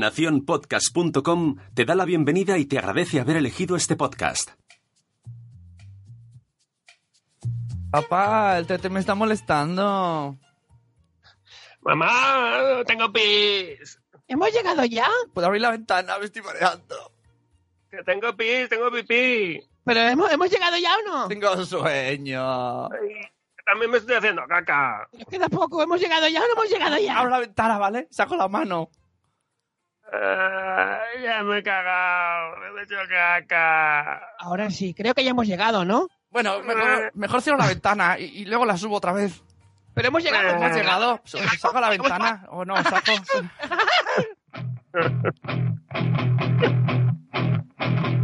Naciónpodcast.com te da la bienvenida y te agradece haber elegido este podcast. Papá, el tete me está molestando. Mamá, tengo pis. ¿Hemos llegado ya? ¿Puedo abrir la ventana? Me estoy mareando. Que tengo pis, tengo pipí. ¿Pero hemos, hemos llegado ya o no? Tengo sueño. Ay, también me estoy haciendo caca. Poco. ¿Hemos llegado ya o no hemos llegado ya? Abro la ventana, ¿vale? Saco la mano. Ay, ya me he cagado, me he hecho caca. Ahora sí, creo que ya hemos llegado, ¿no? Bueno, mejor, mejor cierro la ventana y, y luego la subo otra vez. Pero hemos llegado. Eh. ¿Hemos llegado? ¿Saco la ventana? ¿O no? ¿Saco?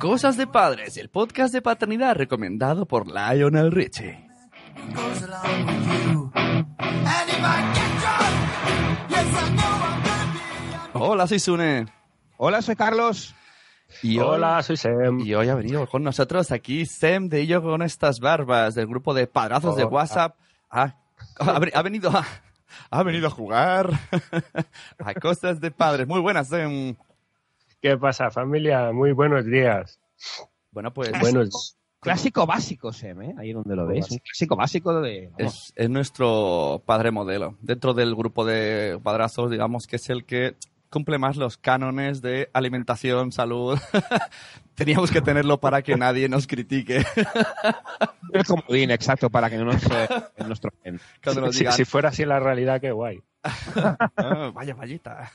Cosas de padres, el podcast de paternidad recomendado por Lionel Richie. Hola, soy Sune. Hola, soy Carlos. Y hoy- Hola, soy Sem. Y hoy ha venido con nosotros aquí Sem de Yo con estas barbas del grupo de padrazos de. WhatsApp. Ah, ha, ha venido a, ha venido a jugar a cosas de padres. Muy buenas, Sem. ¿Qué pasa, familia? Muy buenos días. Bueno, pues Buenos. Clásico básico, Sem, ¿eh? Ahí donde lo ves. Un clásico básico de... es, es nuestro padre modelo. Dentro del grupo de padrazos, digamos que es el que cumple más los cánones de alimentación, salud. Teníamos que tenerlo para que nadie nos critique. El comodín, exacto, para que no nos, eh. Cuando nos Si, digan, si fuera así la realidad, qué guay. Ah, vaya vallita.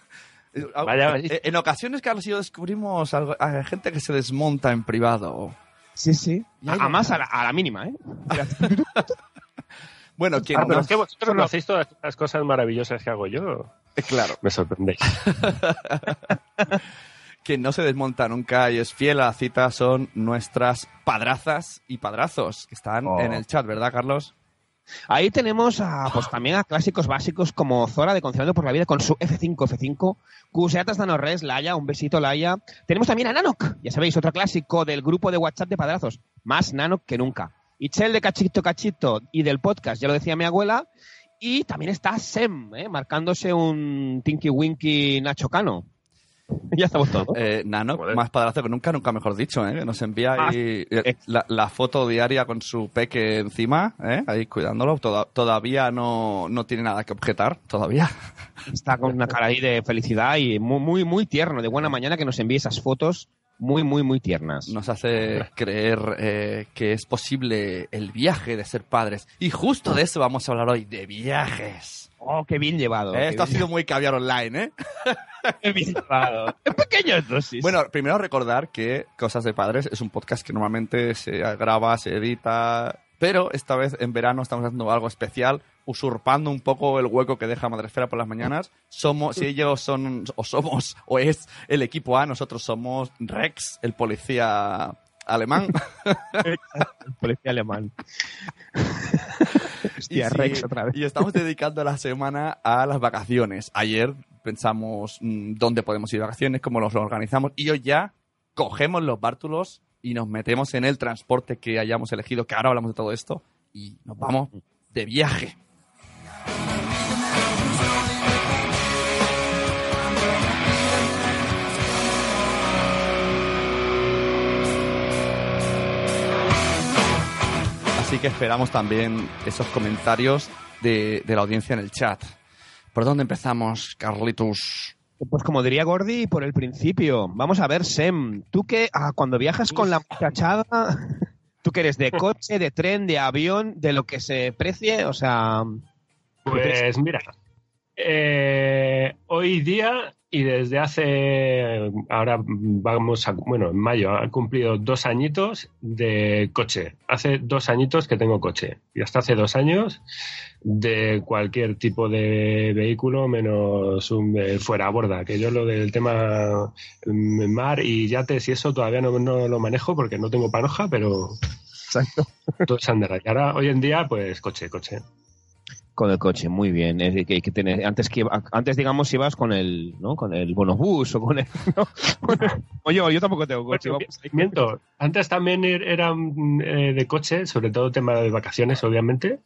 Vaya vallita. Eh, En ocasiones, Carlos y yo descubrimos algo, a gente que se desmonta en privado. Sí, sí. Además, a la, a la mínima, ¿eh? Bueno, quien Ah, pero no- es que vosotros no hacéis todas las cosas maravillosas que hago yo. eh, claro, Me sorprendéis. quien no se desmonta nunca y es fiel a la cita son nuestras padrazas y padrazos que están Oh. en el chat, ¿verdad, Carlos? Ahí tenemos a, pues también a clásicos básicos como Zora de Conciliando por la Vida con su F5, F5, Cuseatas Danorres, Laia, un besito Laia. Tenemos también a Nanok, ya sabéis, otro clásico del grupo de WhatsApp de padrazos, más Nanok que nunca. Ichel de Cachito Cachito y del podcast, ya lo decía mi abuela. Y también está Sem, ¿eh? marcándose un Tinky Winky Nacho Cano. ya estamos todos. Eh, Nano, Joder. más padrazo que nunca, nunca mejor dicho, ¿eh? Que Nos envía Ah, ahí, eh, la, la foto diaria con su peque encima, ¿eh? Ahí cuidándolo. Toda- todavía no, no tiene nada que objetar, todavía. Está con una cara ahí de felicidad y muy, muy, muy tierno, de buena mañana que nos envíe esas fotos muy, muy, muy tiernas. nos hace creer eh, que es posible el viaje de ser padres. Y justo de eso vamos a hablar hoy, de viajes. Oh, qué bien llevado. Eh, qué esto ha sido muy caviar online, ¿eh? qué bien llevado. En pequeñas dosis. Bueno, primero recordar que Cosas de Padres es un podcast que normalmente se graba, se edita, pero esta vez en verano estamos haciendo algo especial, usurpando un poco el hueco que deja Madresfera por las mañanas. Somos, si ellos son, o somos, o es el equipo A, nosotros somos Rex, el policía alemán. el policía alemán. Hostia, Y sí, Rex otra vez. Y estamos dedicando la semana a las vacaciones. Ayer pensamos mm, dónde podemos ir de vacaciones, cómo los organizamos, y hoy ya cogemos los bártulos y nos metemos en el transporte que hayamos elegido, que ahora hablamos de todo esto, y nos vamos de viaje. Así que esperamos también esos comentarios de, de la audiencia en el chat. ¿Por dónde empezamos, Carlitos? Pues como diría Gordy, por el principio. Vamos a ver, Sem, tú que ah, cuando viajas con la muchachada, tú que eres de coche, de tren, de avión, de lo que se precie, o sea, Pues mira, Eh, hoy día y desde hace, ahora vamos a, bueno, en mayo ha cumplido dos añitos de coche. Hace dos añitos que tengo coche. Y hasta hace dos años de cualquier tipo de vehículo menos un eh, fuera a borda. Que yo lo del tema mm, mar y yates y eso todavía no, no lo manejo porque no tengo panoja, pero Exacto. todo es andar. Y ahora, hoy en día, pues coche, coche. Con el coche, muy bien. Es decir, que, que tener- antes que antes digamos ibas con el, ¿no? Con el bonobús o con el, ¿no? o yo, yo tampoco tengo coche. Bueno, vamos. miento. Antes también er- era mm, eh, de coche, sobre todo tema de vacaciones, obviamente,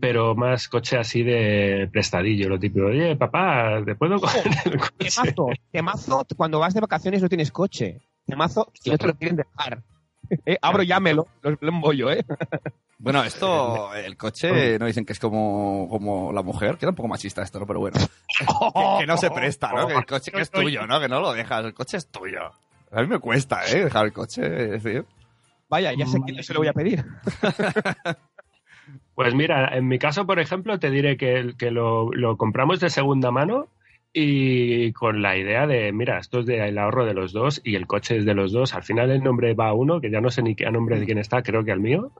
pero más coche así de prestadillo, lo típico. Oye, papá, ¿te puedo coger el coche? Temazo, temazo, cuando vas de vacaciones no tienes coche. Temazo y no te lo quieren dejar. Eh, abro llámelo, lo, lo embollo, ¿eh? Bueno, esto, el coche, no dicen que es como, como la mujer, queda un poco machista esto, ¿no? Pero bueno. Que, que no se presta, ¿no? Que el coche que es tuyo, ¿no? Que no lo dejas, el coche es tuyo. A mí me cuesta, ¿eh? Dejar el coche, es decir. Vaya, ya sé que se lo voy a pedir. Pues mira, en mi caso, por ejemplo, te diré que, que lo, lo compramos de segunda mano y con la idea de, mira, esto es del ahorro de los dos y el coche es de los dos. Al final el nombre va a uno, que ya no sé ni qué a nombre de quién está, creo que al mío.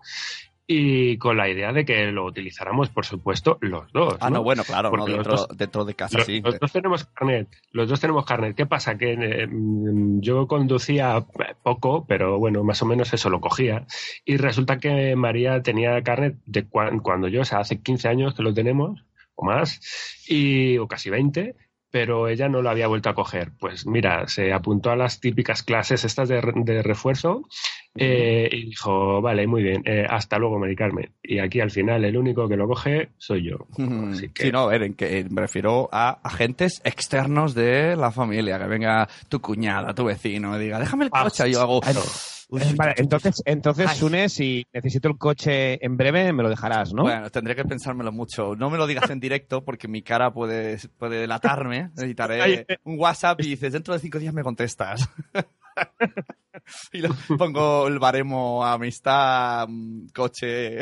Y con la idea de que lo utilizáramos, por supuesto, los dos. Ah, no, bueno, claro, no, dentro, dos- dentro de casa Los, sí. los dos tenemos carnet, los dos tenemos carnet. ¿Qué pasa? Que eh, mm, yo conducía poco, pero bueno, más o menos eso lo cogía. Y resulta que María tenía carnet de cua- cuando yo, o sea, hace 15 años que lo tenemos, o más, y, o casi 20, pero ella no lo había vuelto a coger. Pues mira, se apuntó a las típicas clases estas de, de refuerzo eh, y dijo, vale, muy bien, eh, hasta luego, Mari Carmen. Y aquí al final el único que lo coge soy yo. Así que- Sí, no, a ver, en que me refiero a agentes externos de la familia, que venga tu cuñada, tu vecino, y diga, déjame el Ah, coche, yo hago... claro. Uy, Eh, Vale, entonces, entonces Ay. Sune, si necesito el coche en breve, me lo dejarás, ¿no? Bueno, tendré que pensármelo mucho. No me lo digas en directo porque mi cara puede, puede delatarme. Necesitaré un WhatsApp y dices, dentro de cinco días me contestas. y le pongo el baremo amistad, mm, coche.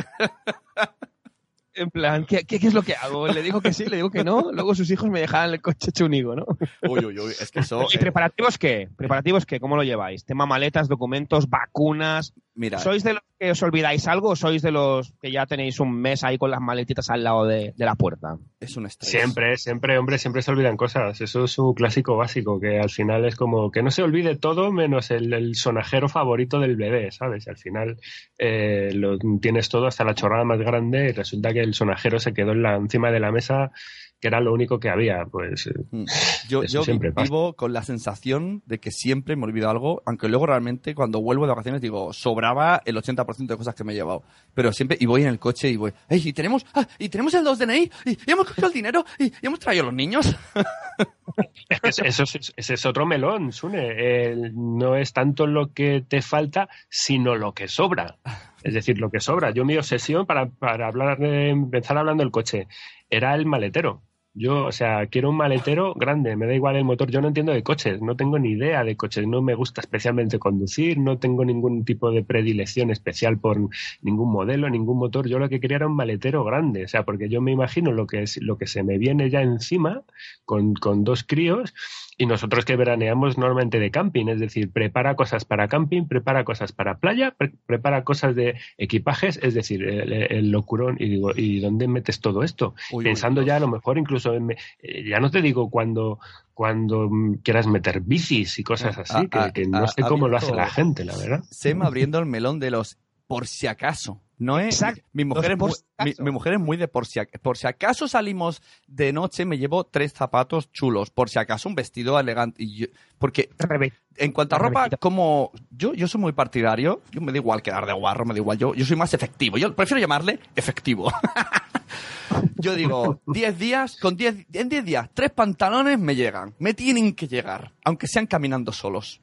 En plan, ¿qué, qué, qué es lo que hago? ¿Le digo que sí? ¿Le digo que no? Luego sus hijos me dejan el coche chunigo, ¿no? Uy, uy, uy, es que eso... ¿Y eh, preparativos qué? ¿Preparativos qué? ¿Cómo lo lleváis? ¿Tema maletas, documentos, vacunas? Mira, ¿Sois de los que os olvidáis algo o sois de los que ya tenéis un mes ahí con las maletitas al lado de, de la puerta? es un estrés. Siempre, siempre, hombre, siempre se olvidan cosas. Eso es un clásico básico, que al final es como que no se olvide todo menos el, el sonajero favorito del bebé, ¿sabes? Al final eh, lo tienes todo hasta la chorrada más grande y resulta que el sonajero se quedó en la, encima de la mesa, que era lo único que había. Pues eh, Mm. Yo, yo siempre pasa. vivo con la sensación de que siempre me olvido algo, aunque luego realmente cuando vuelvo de vacaciones digo, sobraba el 80% de cosas que me he llevado. Pero siempre, y voy en el coche y voy, ¡Ey, y tenemos, ah, y tenemos el 2 DNI! Y, y hemos cogido el dinero! Y, y hemos traído a los niños! es eso, es- ese es otro melón, Sune. El- no es tanto lo que te falta, sino lo que sobra. Es decir, lo que sobra. Yo mi obsesión para, para hablar empezar hablando del coche era el maletero. Yo, o sea, quiero un maletero grande, me da igual el motor. Yo no entiendo de coches, no tengo ni idea de coches, no me gusta especialmente conducir, no tengo ningún tipo de predilección especial por ningún modelo, ningún motor. Yo lo que quería era un maletero grande, o sea, porque yo me imagino lo que es lo que se me viene ya encima con, con dos críos y nosotros que veraneamos normalmente de camping, es decir, prepara cosas para camping, prepara cosas para playa, pre- prepara cosas de equipajes, es decir, el, el locurón y digo, ¿y dónde metes todo esto? Uy, Pensando ya a lo mejor incluso en- eh, ya no te digo cuando cuando quieras meter bicis y cosas Ah, así, que, ah, que no ah, sé cómo lo hace la gente, la verdad. Sem abriendo el melón de los por si acaso. No es. Exacto, Mi mujer los es, muy, si mi, acaso. mi mujer es muy de por si, por si acaso salimos de noche, me llevo tres zapatos chulos. Por si acaso un vestido elegante. Y yo- porque Rebe- en cuanto a ropa, como yo, yo soy muy partidario, yo me da igual quedar de guarro, me da igual, yo, yo soy más efectivo. Yo prefiero llamarle efectivo. yo digo, 10 días, con 10, en 10 días, tres pantalones me llegan. Me tienen que llegar, aunque sean caminando solos.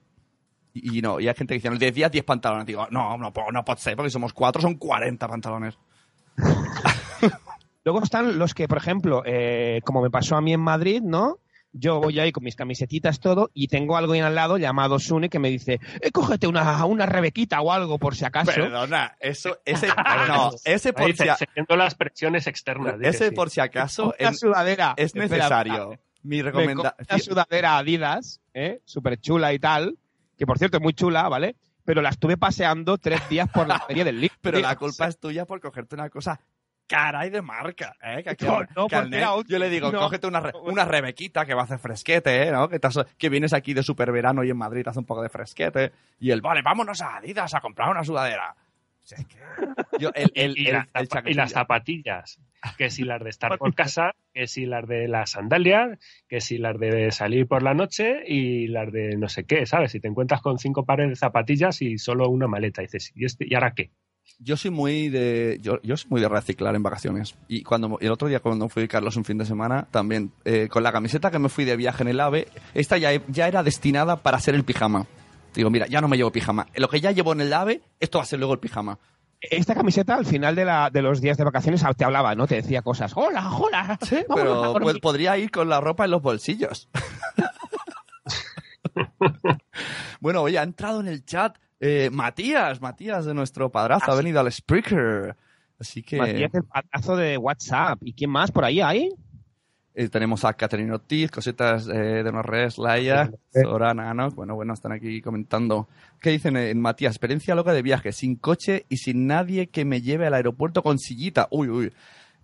Y, y no, y hay gente que dice, en 10 días, 10 pantalones. Digo, no, no, no puede ser, porque somos cuatro, son 40 pantalones. Luego están los que, por ejemplo, eh, como me pasó a mí en Madrid, ¿no? yo voy ahí con mis camisetitas, todo, y tengo algo ahí al lado llamado Sune que me dice, eh, cógete una, una rebequita o algo por si acaso. Perdona, eso, ese, no, ese por si, se- a- siguiendo las presiones externas. ese sí. por si acaso es, sudadera. es necesario. espera. Mi Me compré una recomendación. sudadera Adidas, ¿eh? súper chula y tal, que por cierto es muy chula, ¿vale? Pero la estuve paseando tres días por la feria del libro. Pero la culpa es tuya por cogerte una cosa cara y de marca, ¿eh? Que aquí No, que al net yo le digo, No. cógete una, re- una rebequita que va a hacer fresquete, ¿eh? ¿no? Que, estás- que vienes aquí de super verano y en Madrid hace un poco de fresquete. Y él, vale, vámonos a Adidas a comprar una sudadera. O sea, es que yo, el, el, y, el- las y zapatillas, que si las de estar por casa, que si las de las sandalias, que si las de salir por la noche y las de no sé qué, ¿sabes? Si te encuentras con cinco pares de zapatillas y solo una maleta, dices, ¿y, este, ¿y ahora qué? Yo soy muy de yo, yo soy muy de reciclar en vacaciones. Y cuando y el otro día cuando fui Carlos un fin de semana, también eh, con la camiseta que me fui de viaje en el AVE, esta ya, ya era destinada para ser el pijama. Digo, mira, ya no me llevo pijama. Lo que ya llevo en el AVE, esto va a ser luego el pijama. Esta camiseta al final de, la, de los días de vacaciones te hablaba, ¿no? Te decía cosas. Hola, hola. Sí, pero dormir". pues, podría ir con la ropa en los bolsillos. bueno, oye, ha entrado en el chat eh, Matías, Matías de nuestro padrazo, ha venido al Spreaker. Así que Matías, el patazo de WhatsApp. ¿Y quién más por ahí hay? Eh, tenemos a Catherine Ortiz, cositas eh, de Norres, Laia, Sorana, ¿no? Bueno, bueno, están aquí comentando. ¿Qué dicen en Matías? Experiencia loca de viaje, sin coche y sin nadie que me lleve al aeropuerto con sillita. Uy, uy.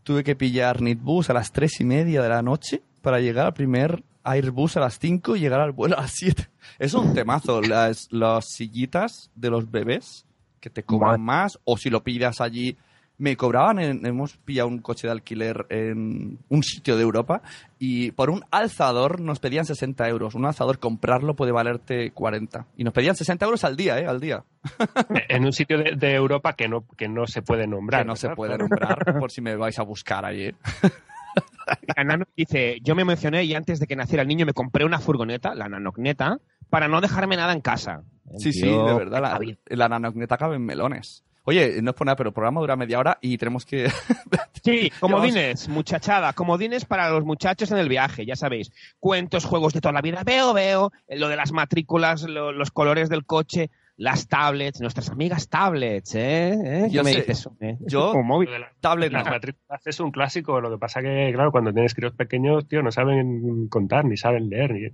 Tuve que pillar Nitbus a las tres y media de la noche para llegar al primer Airbus a las 5 y llegar al vuelo a las 7. Es un temazo, las, las sillitas de los bebés que te cobran más, o si lo pidas allí. Me cobraban, en- hemos pillado un coche de alquiler en un sitio de Europa y por un alzador nos pedían 60 euros. Un alzador comprarlo puede valerte 40. Y nos pedían 60 euros al día, ¿eh? Al día. En un sitio de, de Europa que no, que no se puede nombrar. que no se puede nombrar por si me vais a buscar allí. La Nano dice, yo me mencioné y antes de que naciera el niño me compré una furgoneta, la nanocneta, para no dejarme nada en casa. El Sí, sí, de verdad. La, la nanocneta cabe en melones. Oye, no es por nada, pero el programa dura media hora y tenemos que... Sí, comodines, muchachada, comodines para los muchachos en el viaje, ya sabéis. Cuentos, juegos de toda la vida, veo, veo, eh, lo de las matrículas, lo- los colores del coche, las tablets, nuestras amigas tablets, ¿eh? ¿Eh? ¿Qué Yo me sé, dices? eh? yo- móvil. Lo de la- Tablet las no. matrículas es un clásico, lo que pasa que, claro, cuando tienes críos pequeños, tío, no saben contar, ni saben leer, ni...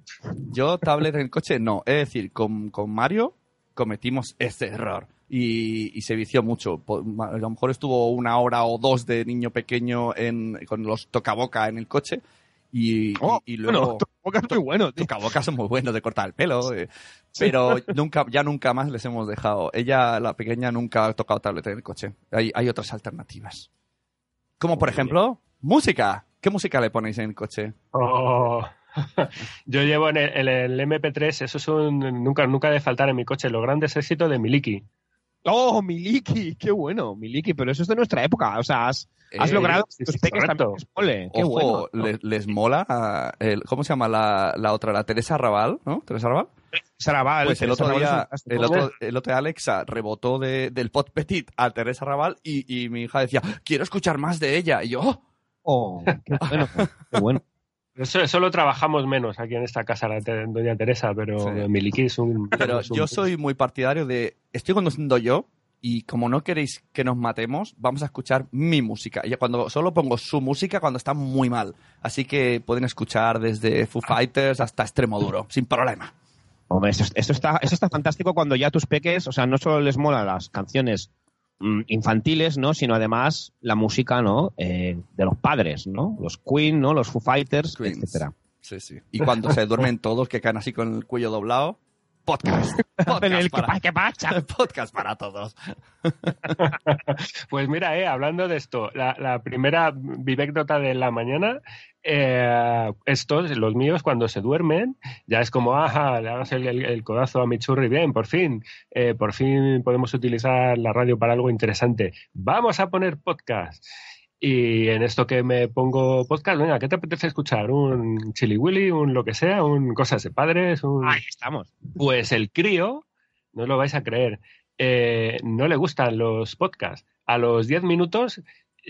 Yo, tablet en el coche, no. Es decir, con, con Mario cometimos ese error. Y, y se vició mucho. A lo mejor estuvo una hora o dos de niño pequeño en, con los tocaboca en el coche. Y, y- Oh, y luego... bueno, tu boca es muy bueno, tío. Tocabocas son muy buenos de cortar el pelo, eh, pero nunca, ya nunca más les hemos dejado. Ella, la pequeña, nunca ha tocado tablet en el coche. Hay, hay otras alternativas. Como por ejemplo, música. ¿Qué música le ponéis en el coche? Oh. Yo llevo en el, en el MP3, eso es un... Nunca, nunca debe faltar en mi coche, los grandes éxitos de Miliki. Oh, Miliki, qué bueno, Miliki, pero eso es de nuestra época, o sea, has, has Eh, logrado sí, que tus sí, peques correcto. también les mole, qué Ojo, bueno. le- les, mola. el- ¿Cómo se llama la, la otra? La Teresa Raval, ¿no? Teresa Raval. Sarabal, Pues el Teresa otro día, el otro, el otro día Alexa rebotó de- del pot petit a Teresa Raval y, y mi hija decía, quiero escuchar más de ella. Y yo, "Oh". Oh, qué bueno, qué bueno. Eso, eso lo trabajamos menos aquí en esta casa, la te- doña Teresa, pero Sí. Miliki es un... Pero es un- yo soy muy partidario de. Estoy conduciendo yo y como no queréis que nos matemos, vamos a escuchar mi música. Y cuando solo pongo su música cuando está muy mal. Así que pueden escuchar desde Foo Fighters hasta Extremo Duro, sin problema. Hombre, esto, esto está, esto está fantástico cuando ya tus peques, o sea, no solo les molan las canciones infantiles, ¿no? Sino además la música, ¿no? Eh, de los padres, ¿no? Los Queen, ¿no? Los Foo Fighters, Queens. etcétera. Sí, sí. Y cuando se duermen todos, que caen así con el cuello doblado, podcast. Podcast para, ¿qué pasa? podcast para todos. Pues mira, eh, hablando de esto, la, la primera vivécdota de la mañana, eh, estos, los míos, cuando se duermen, ya es como, ajá, le hagas el, el- el codazo a mi churri, bien, por fin, eh, por fin podemos utilizar la radio para algo interesante. Vamos a poner podcast. Y en esto que me pongo podcast, venga, ¿qué te apetece escuchar? ¿Un chili willy? ¿Un lo que sea? ¿Un cosas de padres? Un... Ahí estamos. Pues el crío, no lo vais a creer, eh, no le gustan los podcasts. A los 10 minutos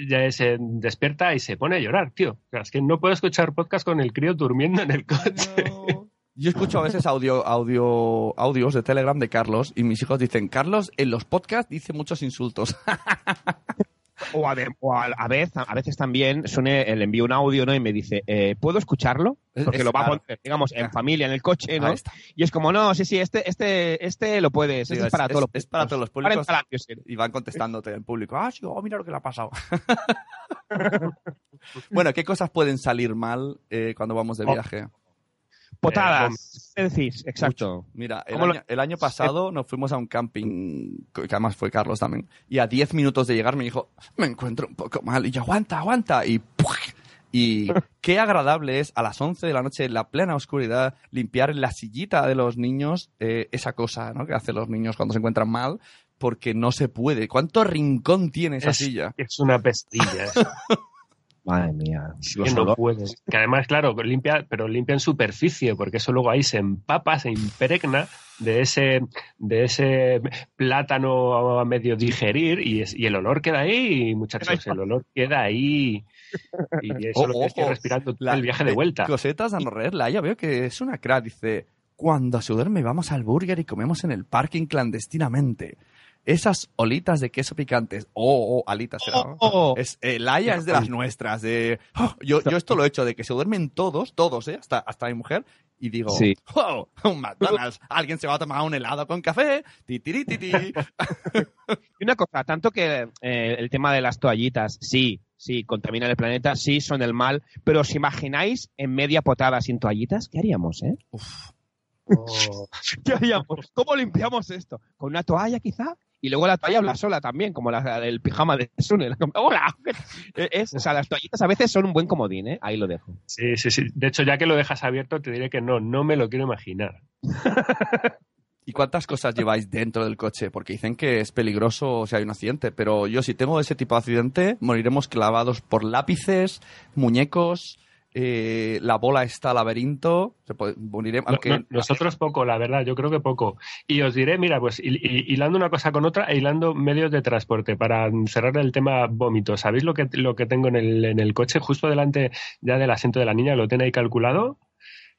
ya se despierta y se pone a llorar, tío. O sea, es que no puedo escuchar podcast con el crío durmiendo en el coche. Yo escucho a veces audio, audio, audios de Telegram de Carlos y mis hijos dicen, Carlos en los podcasts dice muchos insultos. O a, o a, a vez, a veces también Sune le envío un audio ¿no? y me dice, eh, ¿puedo escucharlo? Es- Porque es lo va a poner, digamos, en familia, en el coche, ¿no? Y es como, no, sí, sí, este, este, este lo puedes, Sí, este es, es- para todos los es para todos los públicos. Y van contestándote en público. Ah, sí, oh, mira lo que le ha pasado. bueno, ¿qué cosas pueden salir mal eh, cuando vamos de Oh. Potadas, ¿qué decís? Exacto. Mira, el ¿Cómo lo- año, el año pasado nos fuimos a un camping, que además fue Carlos también, y a 10 minutos de llegar me dijo, me encuentro un poco mal, y yo, aguanta, aguanta, y. Y qué agradable es a las 11 de la noche, en la plena oscuridad, limpiar en la sillita de los niños eh, esa cosa ¿no? que hacen los niños cuando se encuentran mal, porque no se puede. ¿Cuánto rincón tiene esa Es- silla? Es una pestilla. Madre mía. que no puedes. Que además, claro, limpia, pero limpia en superficie, porque eso luego ahí se empapa, se impregna de ese, de ese plátano a medio digerir y, es- y el olor queda ahí, muchachos, el olor queda ahí. Y eso Oh, lo que estoy respirando La- el viaje de eh, vuelta. Cosetas a no ya veo que es una crack. Dice, cuando se duerme vamos al burger y comemos en el parking clandestinamente. Esas olitas de queso picantes. Oh, oh, alitas. será, ¿no? Oh. Es, eh, Laia es de las nuestras. De, oh, yo, yo esto lo he hecho, de que se duermen todos, todos, ¿eh? hasta, hasta mi mujer. Y digo, Sí. oh, un McDonald's. Alguien se va a tomar un helado con café. Ti, tiri, ti, ti. Y una cosa, tanto que eh, el tema de las toallitas, sí, sí, contaminan el planeta, sí, son el mal, pero ¿os imagináis en media potada sin toallitas? ¿Qué haríamos, eh? Oh. ¿Qué haríamos? ¿Cómo limpiamos esto? ¿Con una toalla quizá? Y luego la toalla habla sola también, como la del pijama de Sune. ¡Hola! Es, o sea, las toallitas a veces son un buen comodín, ¿eh? Ahí lo dejo. Sí, sí, sí. De hecho, ya que lo dejas abierto, te diré que no, no me lo quiero imaginar. ¿Y cuántas cosas lleváis dentro del coche? Porque dicen que es peligroso si hay un accidente, pero yo si tengo ese tipo de accidente, moriremos clavados por lápices, muñecos, eh, la bola está laberinto, se puede, moriremos, No, aunque no, nosotros poco, la verdad, yo creo que poco. Y os diré, mira, pues hil- hil- hilando una cosa con otra e hilando medios de transporte para cerrar el tema vómito. ¿Sabéis lo que, lo que tengo en el, en el coche justo delante ya del asiento de la niña? ¿Lo ahí calculado?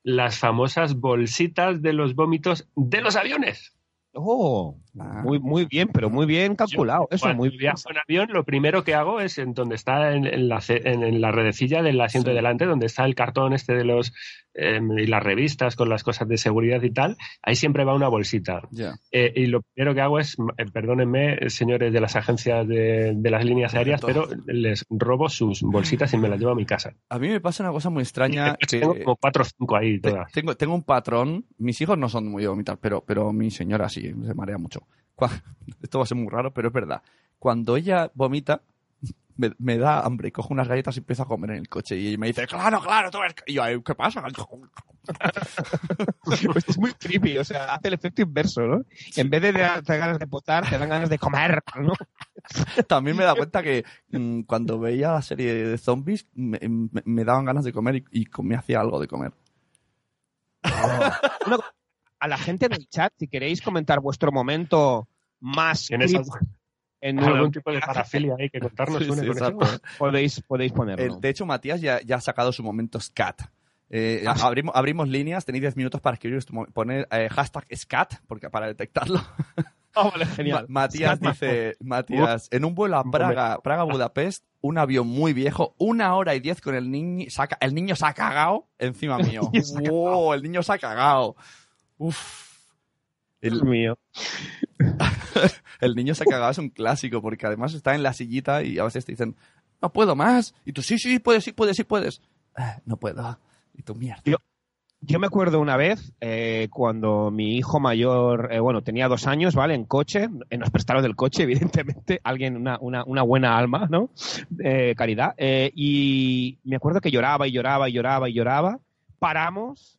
Las famosas bolsitas de los vómitos de los aviones. Oh, Ah. muy, muy bien, pero muy bien calculado. Eso, Cuando muy bien. viajo en avión, lo primero que hago es en donde está en, en la, en- en la redecilla del asiento de delante, donde está el cartón este de los eh, y las revistas con las cosas de seguridad y tal, ahí siempre va una bolsita. ya. Eh, y lo primero que hago es, eh, perdónenme, señores de las agencias de, de las líneas aéreas, pero les robo sus bolsitas y me las llevo a mi casa. A mí me pasa una cosa muy extraña que Tengo como cuatro o cinco ahí todas. tengo, tengo un patrón, mis hijos no son muy de vomitar, pero, pero mi señora sí, se marea mucho. Esto va a ser muy raro, pero es verdad. Cuando ella vomita, me, me da hambre, cojo unas galletas y empiezo a comer en el coche. Y me dice, claro, claro, tú que-". Y yo, "Ay, ¿qué pasa? Pues es muy creepy, o sea, hace el efecto inverso, ¿no? En vez de darte ganas de potar, te dan ganas de comer, ¿no? También me da cuenta que mm, cuando veía la serie de zombies, me, me- me daban ganas de comer y, y me hacía algo de comer. Una co- a la gente del chat, si queréis comentar vuestro momento más ¿Tienes creepy algo- en algún un- tipo de parafilia ahí que contarnos? Sí, sí, podéis, podéis ponerlo. El- de hecho, Matías ya, ya ha sacado su momento scat. Eh, Ah. abrimos, abrimos líneas, tenéis 10 minutos para escribir, poner eh, hashtag scat, porque para detectarlo. Ah, vale, genial. Ma- Matías Scat dice, Matías, en un vuelo a Praga, Praga-Budapest, un avión muy viejo, una hora y diez con el niño, saca, el niño se ha cagado encima mío. ¡Wow! El niño se ha cagado. Uf. Dios El, mío. el niño se ha cagado es un clásico, porque además está en la sillita y a veces te dicen, no puedo más. Y tú, sí, sí, puedes, sí, puedes, sí, puedes. "Ah, no puedo. Y tú, mierda. Yo- Yo me acuerdo una vez eh, cuando mi hijo mayor, eh, bueno, tenía dos años, ¿vale? En coche, en los prestados del coche, evidentemente, alguien, una, una, una buena alma, ¿no? Eh, caridad. Eh, y me acuerdo que lloraba y lloraba y lloraba y lloraba. Paramos.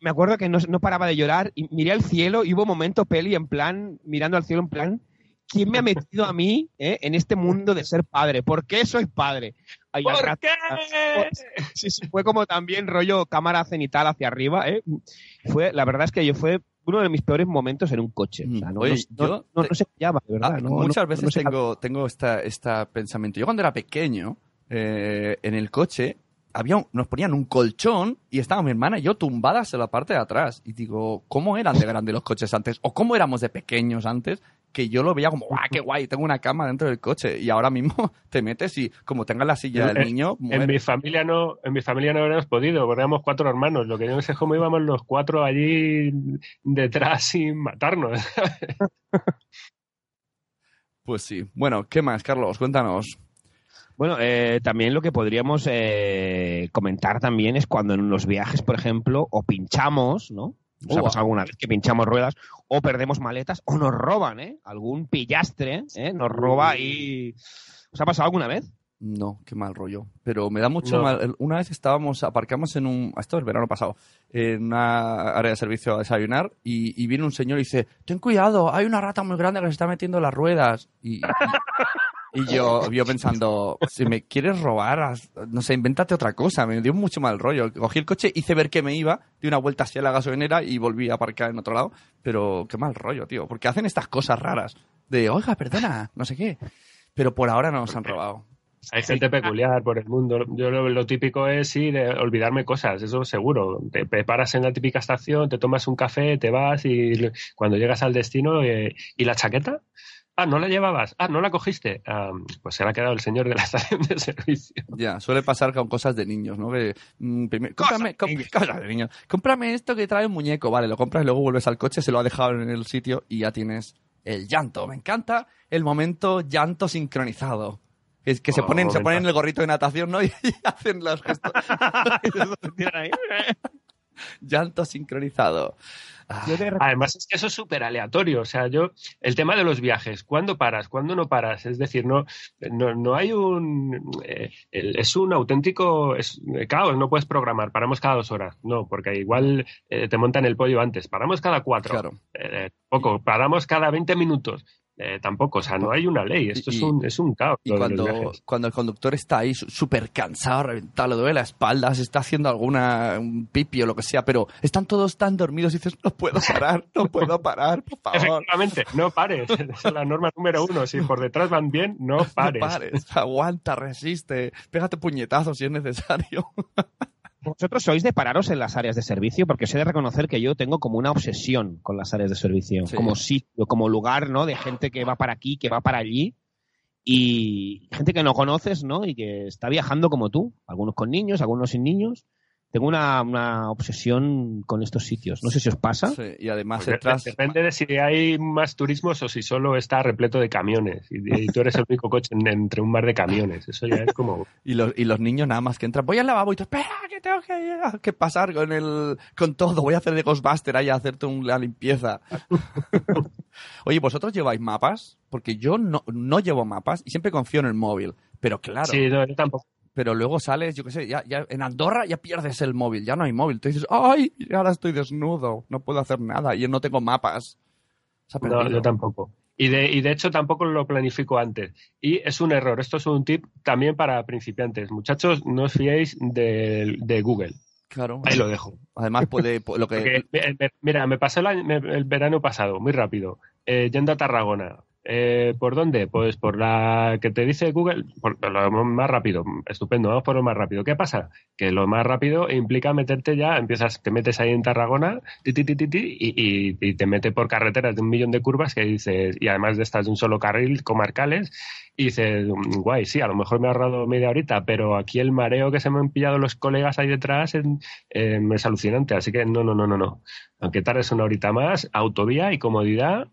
Me acuerdo que no, no paraba de llorar y miré al cielo y hubo un momento, Peli, en plan, mirando al cielo en plan, ¿quién me ha metido a mí eh, en este mundo de ser padre? ¿Por qué soy padre? Ay, ¿Por rato- qué? Sí, sí, fue como también rollo cámara cenital hacia arriba, ¿eh? Fue, la verdad es que yo fue, uno de mis peores momentos en un coche. O sea, no, Oye, no- yo no- te- no se llama, de verdad. Ah, no- muchas no- veces tengo, tengo esta, esta pensamiento. Yo cuando era pequeño, eh, en el coche, había nos ponían un colchón y estaba mi hermana y yo tumbadas en la parte de atrás. Y digo, ¿cómo eran de grandes los coches antes? ¿O cómo éramos de pequeños antes? Que yo lo veía como, ¡guau, qué guay! Tengo una cama dentro del coche. Y ahora mismo te metes y como tengas la silla del En- niño, En mi familia no, en mi familia no habríamos podido, porque éramos cuatro hermanos. Lo que no sé es cómo íbamos los cuatro allí detrás sin matarnos. Pues sí. Bueno, ¿qué más, Carlos? Cuéntanos. Bueno, eh, también lo que podríamos eh, comentar también es cuando en los viajes, por ejemplo, o pinchamos, ¿no? Nos ha Ua. pasado alguna vez que pinchamos ruedas, o perdemos maletas, o nos roban, ¿eh? Algún pillastre, ¿eh? Nos roba y... ¿Os ha pasado alguna vez? No, qué mal rollo. Pero me da mucho No. mal. Una vez estábamos, aparcamos en un. Esto es el verano pasado. En una área de servicio a desayunar. Y, y viene un señor y dice: Ten cuidado, hay una rata muy grande que se está metiendo en las ruedas. Y, y- y yo, yo pensando: Si me quieres robar, no sé, invéntate otra cosa. Me dio mucho mal rollo. Cogí el coche, hice ver que me iba, di una vuelta así a la gasolinera y volví a aparcar en otro lado. Pero qué mal rollo, tío. Porque hacen estas cosas raras. De, oiga, perdona, no sé qué. Pero por ahora no nos han robado. Hay gente peculiar por el mundo. Yo lo, típico es sí, olvidarme cosas, eso seguro. Te, te paras en la típica estación, te tomas un café, te vas y cuando llegas al destino, eh, ¿y la chaqueta? Ah, no la llevabas. Ah, no la cogiste. Ah, pues se la ha quedado el señor de la estación de servicio. Ya, suele pasar con cosas de niños, ¿no? Que, mm, primer- cómprame, com- cosas de niños. Cómprame esto que trae un muñeco, vale, lo compras y luego vuelves al coche, se lo ha dejado en el sitio y ya tienes el llanto. Me encanta el momento llanto sincronizado. Es que se Oh, ponen, se ponen el gorrito de natación, ¿no? Y, hacen los gestos. llanto sincronizado. Ah, Yo te Además es que eso es súper aleatorio. O sea, yo, el tema de los viajes, ¿cuándo paras? ¿Cuándo no paras? Es decir, no, no, no hay un... eh, es un auténtico es, eh, caos, no puedes programar, paramos cada dos horas. No, porque igual eh, te montan el pollo antes, paramos cada cuatro. Claro. Eh, poco, paramos cada 20 minutos. Eh, tampoco, o sea, no hay una ley, esto Y- es, un, es un caos. Y cuando, cuando el conductor está ahí súper cansado, reventado, le duele la espalda, se está haciendo alguna un pipi o lo que sea, pero están todos tan dormidos y dices, no puedo parar, no puedo parar, por favor. Efectivamente, no pares. Es la norma número uno. Si por detrás van bien, no pares. No pares, aguanta, resiste, pégate puñetazos si es necesario. Vosotros sois de pararos en las áreas de servicio, porque os he de reconocer que yo tengo como una obsesión con las áreas de servicio, Sí. como sitio, como lugar, ¿no? De gente que va para aquí, que va para allí, y gente que no conoces, ¿no? Y que está viajando como tú, algunos con niños, algunos sin niños. Tengo una, una obsesión con estos sitios. No sé si os pasa. Sí, y además Pues de- entras... Depende de si hay más turismos o si solo está repleto de camiones y, y tú eres el único coche en- entre un mar de camiones. Eso ya es como... Y los, y los niños nada más que entran, voy al lavabo y tú, espera, que tengo que, que pasar con el, con todo, voy a hacer de Ghostbuster ahí a hacerte una limpieza. Oye, ¿vosotros lleváis mapas? Porque yo no, no llevo mapas y siempre confío en el móvil. Pero claro, Sí, no, yo tampoco. Pero luego sales, yo qué sé, ya, ya en Andorra ya pierdes el móvil, ya no hay móvil. Tú dices, ¡ay! Ahora estoy desnudo, no puedo hacer nada y yo no tengo mapas. No, yo tampoco. Y de, y de hecho tampoco lo planifico antes. Y es un error. Esto es un tip también para principiantes. Muchachos, no os fiéis de, de Google. Claro. Ahí lo dejo. Además puede, lo que... Porque, eh, mira, me pasó el, año- me- el verano pasado, muy rápido, eh, yendo a Tarragona. Eh, ¿Por dónde? Pues por la que te dice Google, por lo más rápido, estupendo, vamos por lo más rápido. ¿Qué pasa? Que lo más rápido implica meterte ya, empiezas, te metes ahí en Tarragona y, te mete por carreteras de un millón de curvas que dices, y además de estas de un solo carril, comarcales, y dices, "Mm, guay, sí, a lo mejor me he ahorrado media horita, pero aquí el mareo que se me han pillado los colegas ahí detrás eh, es alucinante, así que no, no, no, no, no. Aunque tardes una horita más, autovía y comodidad.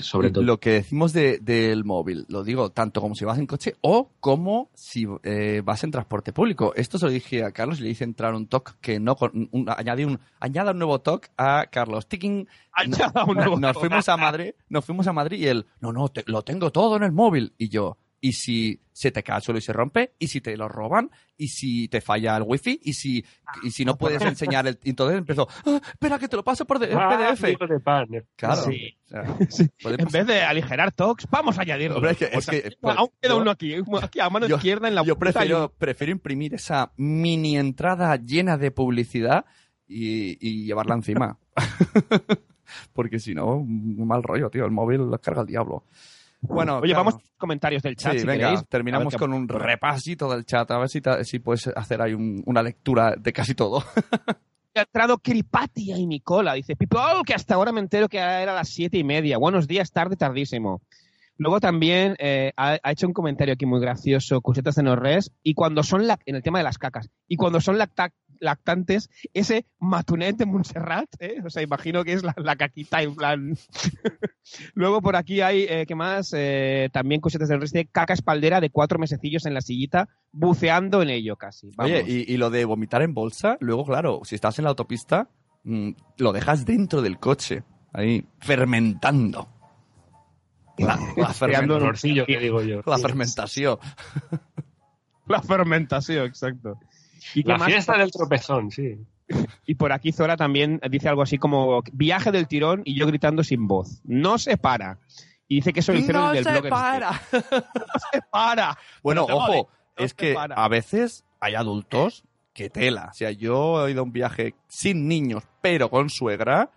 Sobre todo. Lo que decimos de- del móvil, lo digo tanto como si vas en coche o como si eh, vas en transporte público. Esto se lo dije a Carlos y le hice entrar un toque que no con- un, añadí un añada un nuevo toque a Carlos. Ticking. Añada un nuevo nos fuimos a Madrid, nos fuimos a Madrid y él, no, no, te- lo tengo todo en el móvil y yo. Y si se te cae al suelo y se rompe, y si te lo roban, y si te falla el wifi, y si, y si no puedes enseñar el... y Entonces empezó, "Ah, espera que te lo paso por de- Ah, PDF. de pan. Claro. Sí. O sea, Sí. puede En vez de aligerar talks, vamos a añadirlo. Hombre, es que- es O sea, que- aún queda uno aquí, aquí a mano yo- izquierda en la Yo prefiero, prefiero imprimir esa mini entrada llena de publicidad y, y llevarla encima. Porque si no, un mal rollo, tío. El móvil lo carga el diablo. Bueno, Oye, claro. vamos a los comentarios del chat. Sí, si venga, queréis. Terminamos con un repasito del chat. A ver si, ta- si puedes hacer ahí un- una lectura de casi todo. Ha entrado Kripatia y Nicola. Dice, People, que hasta ahora me entero que era las siete y media. Buenos días, tarde, tardísimo. Luego también eh, ha, ha hecho un comentario aquí muy gracioso, Cusetas de Norres, y cuando son, lac- en el tema de las cacas, y cuando son lacta- lactantes, ese matunet de Montserrat, ¿eh? o sea, imagino que es la, la caquita en plan... Luego por aquí hay, eh, ¿qué más? Eh, también Cusetas de Norres, dice, caca espaldera de cuatro mesecillos en la sillita, buceando en ello casi. Vamos. Oye, y, y lo de vomitar en bolsa, luego, claro, si estás en la autopista, mm, lo dejas dentro del coche, ahí, fermentando. La, la, fermen- Creando un- Dolorcillo, que digo yo. la fermentación. La fermentación, exacto. ¿Y La más? fiesta del tropezón, sí. Y por aquí Zora también dice algo así como viaje del tirón y yo gritando sin voz. No se para. Y dice que eso lo hicieron ¡No en el se blog. en para! este. ¡No se para! Bueno, ojo, vale, no es que para. a veces hay adultos que tela. O sea, yo he ido a un viaje sin niños, pero con suegra.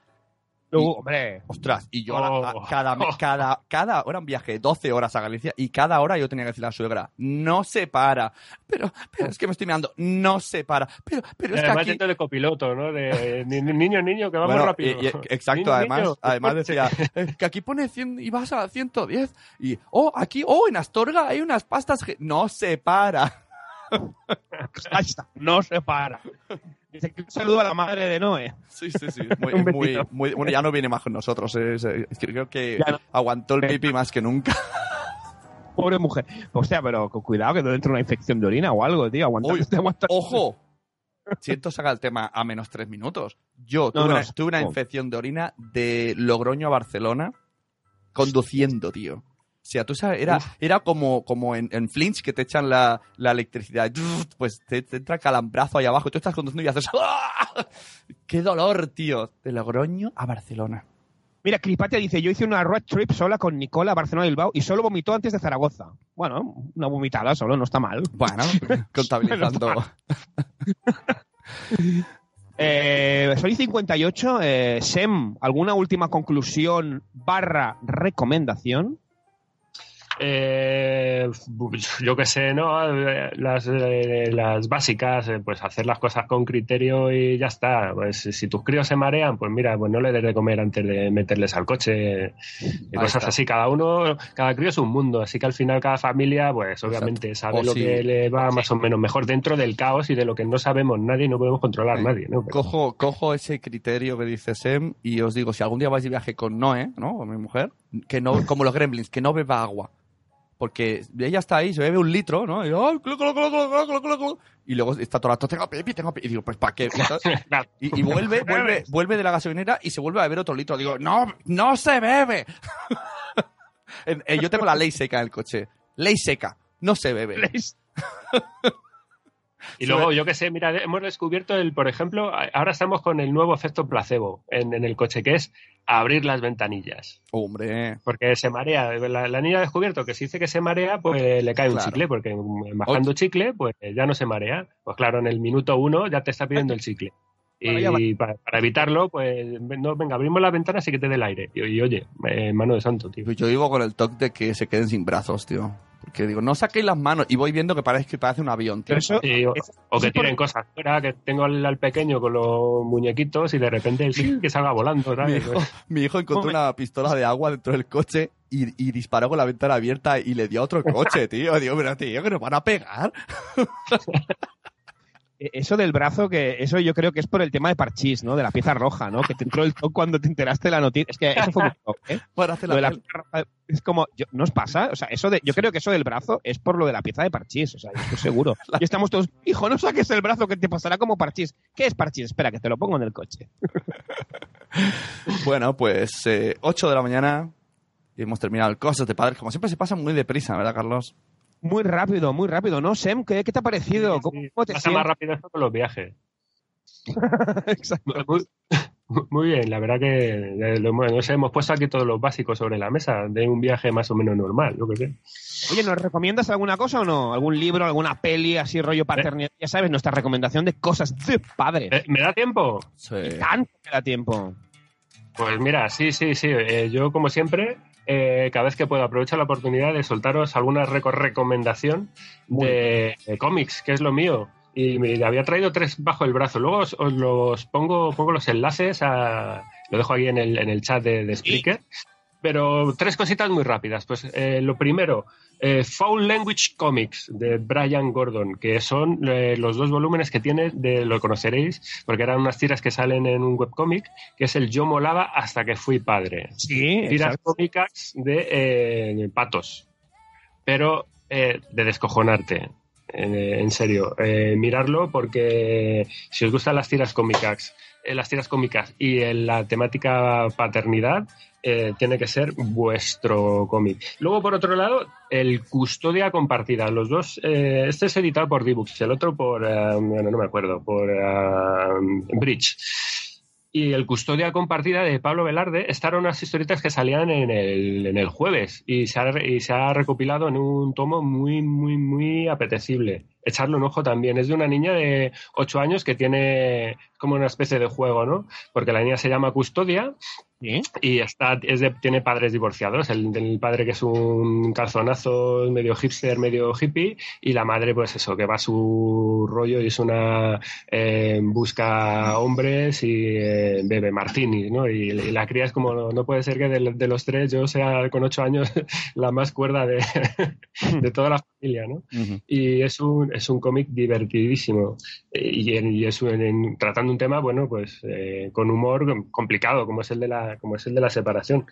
Uh, hombre. Ostras, y yo a la- a- Oh. cada, cada, cada hora un viaje de 12 horas a Galicia y cada hora yo tenía que decirle a la suegra, no se para. Pero, pero es que me estoy mirando, no se para. Pero, pero es que además aquí... de copiloto, ¿no? De ni- ni- niño, niño, que vamos Bueno, rápido. y- y- exacto, Niño, además, niño, además decía que aquí pone 100 y vas a 110 y, oh, aquí, oh, en Astorga hay unas pastas que no se para. Ahí está. No se para. Dice que un saludo a la madre de Noé. Sí, sí, sí. Muy, Un muy, bueno, ya no viene más con nosotros. es- es que creo que no. aguantó el pipi más que nunca. Pobre mujer. Hostia, pero con cuidado que no entre una infección de orina o algo, tío. Aguanta, Uy, aguanta. ¡Ojo! Siento saca el tema a menos tres minutos. Yo tuve, No, una, tuve una no. infección de orina de Logroño a Barcelona conduciendo, tío. O sea, tú sabes, era, era como, como en, en Flinch que te echan la, la electricidad. Pues te, te entra calambrazo ahí abajo tú estás conduciendo y haces ¡ah! ¡Qué dolor, tío! De Logroño a Barcelona. Mira, Cripatia dice, yo hice una road trip sola con Nicola a Barcelona y Bilbao y solo vomitó antes de Zaragoza. Bueno, una vomitada solo, no está mal. Bueno, contabilizando. Eh, soy 58. Eh, Sem, ¿alguna última conclusión barra recomendación? Eh, yo qué sé, ¿no? Las, eh, las básicas, eh, pues hacer las cosas con criterio y ya está. Pues si tus críos se marean, pues mira, pues no le des de comer antes de meterles al coche. Y cosas está. así. Cada uno, cada crío es un mundo. Así que al final cada familia, pues obviamente sabe O lo que le va más o menos mejor dentro del caos y de lo que no sabemos nadie y no podemos controlar nadie, ¿no? Pero- Cojo, cojo ese criterio que dice Sem y os digo, si algún día vais de viaje con Noé, ¿no? Con mi mujer, que no, como los gremlins, que no beba agua. Porque ella está ahí, se bebe un litro, ¿no? Y, luego está toda la tos, tengo pipi, tengo pipi. Y digo, pues ¿para qué? Y, y, vuelve, vuelve, vuelve de la gasolinera y se vuelve a beber otro litro. Digo, no, no se bebe. Eh, yo tengo la ley seca en el coche. Ley seca, no se bebe. Y luego, yo qué sé, mira, hemos descubierto, el, por ejemplo, ahora estamos con el nuevo efecto placebo en, en el coche, que es abrir las ventanillas. Hombre, Porque se marea. La, la niña ha descubierto que si dice que se marea, pues le cae un chicle, porque bajando chicle, pues ya no se marea. Pues claro, en el minuto uno ya te está pidiendo el chicle. Bueno. Y para, para evitarlo, pues no, venga, abrimos las ventanas y que te dé el aire. Y, y, oye, eh, mano de santo, tío. yo vivo con el toque de que se queden sin brazos, tío. Porque digo, no saquéis las manos y voy viendo que parece que parece un avión, tío. Pero eso, Sí, o, eso- o que por- tiren cosas fuera, que tengo al, al pequeño con los muñequitos y de repente sí, que salga volando. Mi ¿sabes? hijo, mi hijo encontró una pistola de agua dentro del coche y, y disparó con la ventana abierta y le dio a otro coche, tío. Digo, pero tío, que nos van a pegar. Eh, Eso del brazo, que eso yo creo que es por el tema de Parchís, ¿no? De la pieza roja, ¿no? Que te entró el toque cuando te enteraste de la noticia. Es que eso fue un toque, ¿eh? Para hacer Lo de la la pieza roja es como, yo- ¿no os pasa? O sea, eso de, yo creo que eso del brazo es por lo de la pieza de Parchís, o sea, yo estoy seguro. Y estamos todos, hijo, no saques el brazo que te pasará como Parchís. ¿Qué es Parchís? Espera, que te lo pongo en el coche. Bueno, pues eh, 8 de la mañana y hemos terminado el Cosas de Padres. Como siempre se pasa muy deprisa, ¿verdad, Carlos? Muy rápido, muy rápido, ¿no? Sem, ¿qué, qué te ha parecido? ¿Cómo, Sí, cómo te Pasa más rápido esto con los viajes. Exacto. Muy, muy bien, la verdad que lo hemos, puesto aquí todos los básicos sobre la mesa de un viaje más o menos normal, yo qué sé. Oye, ¿nos recomiendas alguna cosa o no? ¿Algún libro, alguna peli, así rollo paternidad? Ya sabes, nuestra recomendación de cosas de padres. Eh, ¿Me da tiempo? Sí. Tanto que da tiempo. Pues mira, sí, sí, sí. eh, yo, como siempre, eh, cada vez que puedo aprovecho la oportunidad de soltaros alguna reco- recomendación de, de cómics, que es lo mío. Y me había traído tres bajo el brazo. Luego os, os los pongo, pongo los enlaces, a, lo dejo ahí en el, en el chat de, de Spreaker. Pero tres cositas muy rápidas. Pues eh, lo primero, eh, Foul Language Comics de Brian Gordon, que son eh, los dos volúmenes que tiene, de, lo conoceréis, porque eran unas tiras que salen en un webcómic, que es el Yo molaba hasta que fui padre. Sí, Tiras exacto. cómicas de patos, pero de descojonarte. En serio, mirarlo porque si os gustan las tiras cómicas, las tiras cómicas y la temática paternidad, eh, tiene que ser vuestro cómic. Luego, por otro lado, el Custodia Compartida. Los dos, eh, este es editado por D-Books, el otro por, eh, bueno, no me acuerdo, por eh, Bridge. Y el Custodia Compartida de Pablo Velarde, estas eran unas historietas que salían en el, en el jueves y se, ha, y se ha recopilado en un tomo muy, muy, muy apetecible. Echarle un ojo también. Es de una niña de 8 años que tiene como una especie de juego, ¿no? Porque la niña se llama Custodia Sí. y está, es de- tiene padres divorciados. El, el padre que es un calzonazo medio hipster, medio hippie, y la madre, pues eso, que va a su rollo y es una eh, busca hombres y eh, bebe martinis, ¿no? Y, y la cría es como, no, no puede ser que de, de los tres yo sea con ocho años la más cuerda de, de toda la familia, ¿no? Y es un, es un cómic divertidísimo. Eh, y, es un- en- tratando un tema bueno pues eh, con humor complicado como es el de la como es el de la separación.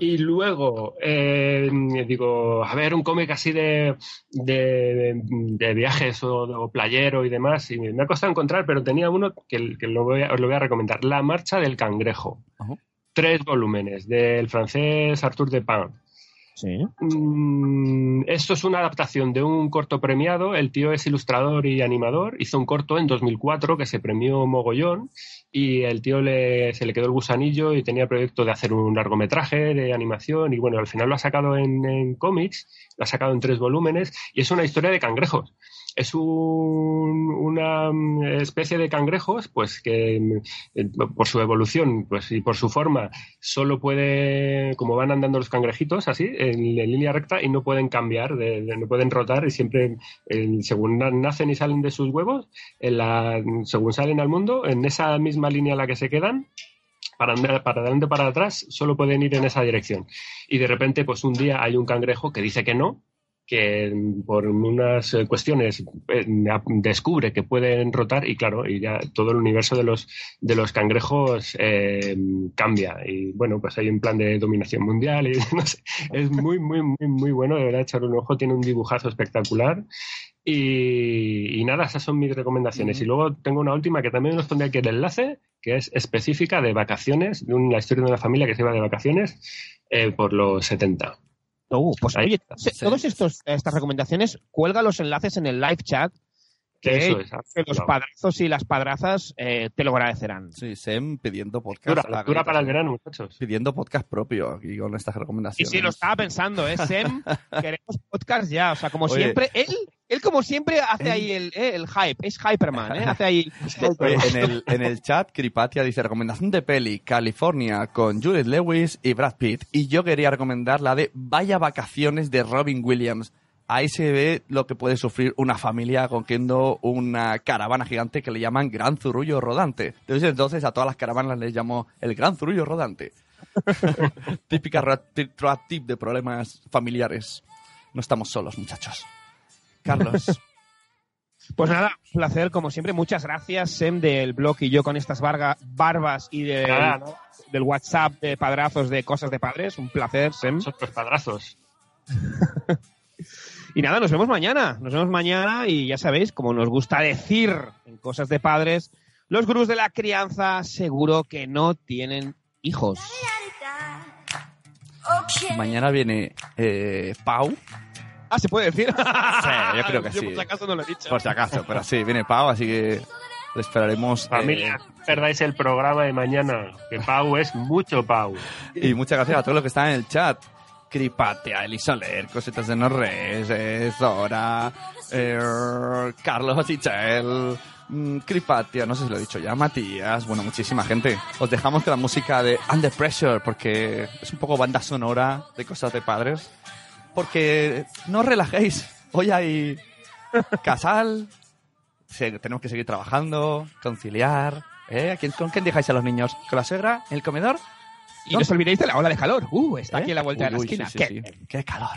Y luego eh, digo a ver un cómic así de, de, de viajes o, o playero y demás y me ha costado encontrar pero tenía uno que, que lo voy a- os lo voy a recomendar La marcha del cangrejo. Ajá. tres volúmenes del francés Arthur Depin Sí. Mm, esto es una adaptación de un corto premiado. El tío es ilustrador y animador. Hizo un corto en 2004 que se premió mogollón y el tío le, se le quedó el gusanillo y tenía proyecto de hacer un largometraje de animación y bueno, al final lo ha sacado en, en cómics, lo ha sacado en tres volúmenes y es una historia de cangrejos. Es un- una mm, especie de cangrejos, pues que eh, por su evolución, pues y por su forma, solo puede, como van andando los cangrejitos así, en, línea recta y no pueden cambiar, no pueden rotar y siempre, según na- nacen y salen de sus huevos, en la- según salen al mundo, en esa misma línea en la que se quedan, para, andar- para adelante para atrás, solo pueden ir en esa dirección. Y de repente, pues un día hay un cangrejo que dice que no, que por unas eh, cuestiones eh, descubre que pueden rotar y claro, y ya todo el universo de los de los cangrejos eh, cambia. Y bueno, pues hay un plan de dominación mundial y no sé, es muy muy muy muy bueno, de verdad echar un ojo, tiene un dibujazo espectacular y, y nada, esas son mis recomendaciones. Y luego tengo una última que también os pondré aquí el enlace, que es específica de vacaciones, de una historia de una familia que se iba de vacaciones eh, por los 70. Uh, pues Ahí oye, estos estas recomendaciones, cuelga los enlaces en el live chat que, Eso es. que los padrazos y las padrazas eh, te lo agradecerán. Sí, Sem pidiendo podcast. Lectura, a la lectura grita, para el verano, muchachos. Pidiendo podcast propio aquí con estas Y recomendaciones. sí, lo estaba pensando, ¿eh? Sem, queremos podcast ya. O sea, como Oye. siempre, él, él como siempre hace ahí el, eh, el hype, es Hyperman, ¿eh? Hace ahí... Oye, en, el, en el chat, Kripatia dice recomendación de peli California con Judith Lewis y Brad Pitt. Y yo quería recomendar la de Vaya Vacaciones de Robin Williams. Ahí se ve lo que puede sufrir una familia cogiendo una caravana gigante que le llaman Gran Zurullo Rodante. Entonces, entonces a todas las caravanas les llamo el Gran Zurullo Rodante. Típica road tip de problemas familiares. No estamos solos, muchachos. Carlos. Pues nada, un placer, como siempre. Muchas gracias, Sem, del blog y yo con estas barga- barbas y Nada, ¿no? del WhatsApp de padrazos de cosas de padres. Un placer, Sem. Vosotros padrazos. Y nada, nos vemos mañana. Nos vemos mañana y ya sabéis, como nos gusta decir en cosas de padres, los gurús de la crianza seguro que no tienen hijos. Mañana viene eh, Pau. Ah, ¿se puede decir? Sí, yo creo que sí. por si acaso no lo he dicho. Por si acaso, pero sí, viene Pau, así que le esperaremos. eh, Familia, no perdáis el programa de mañana, que Pau es mucho Pau. y muchas gracias a todos los que están en el chat. Cripatia, Eli Soler, Cositas de Norres, eh, Zora, eh, Carlos Otichel, mm, Cripatia, no sé si lo he dicho ya, Matías, bueno, muchísima gente. Os dejamos con la música de Under Pressure, porque es un poco banda sonora de cosas de padres. Porque no os relajéis, hoy hay casal, se- tenemos que seguir trabajando, conciliar. ¿eh? ¿A quién- ¿Con quién dejáis a los niños? ¿Con la suegra? ¿En el comedor? Y no os olvidéis de la ola de calor. Uh, está ¿Eh? aquí a la vuelta de la Uy, uy, esquina. sí, sí, ¿Qué? sí. ¡Qué calor!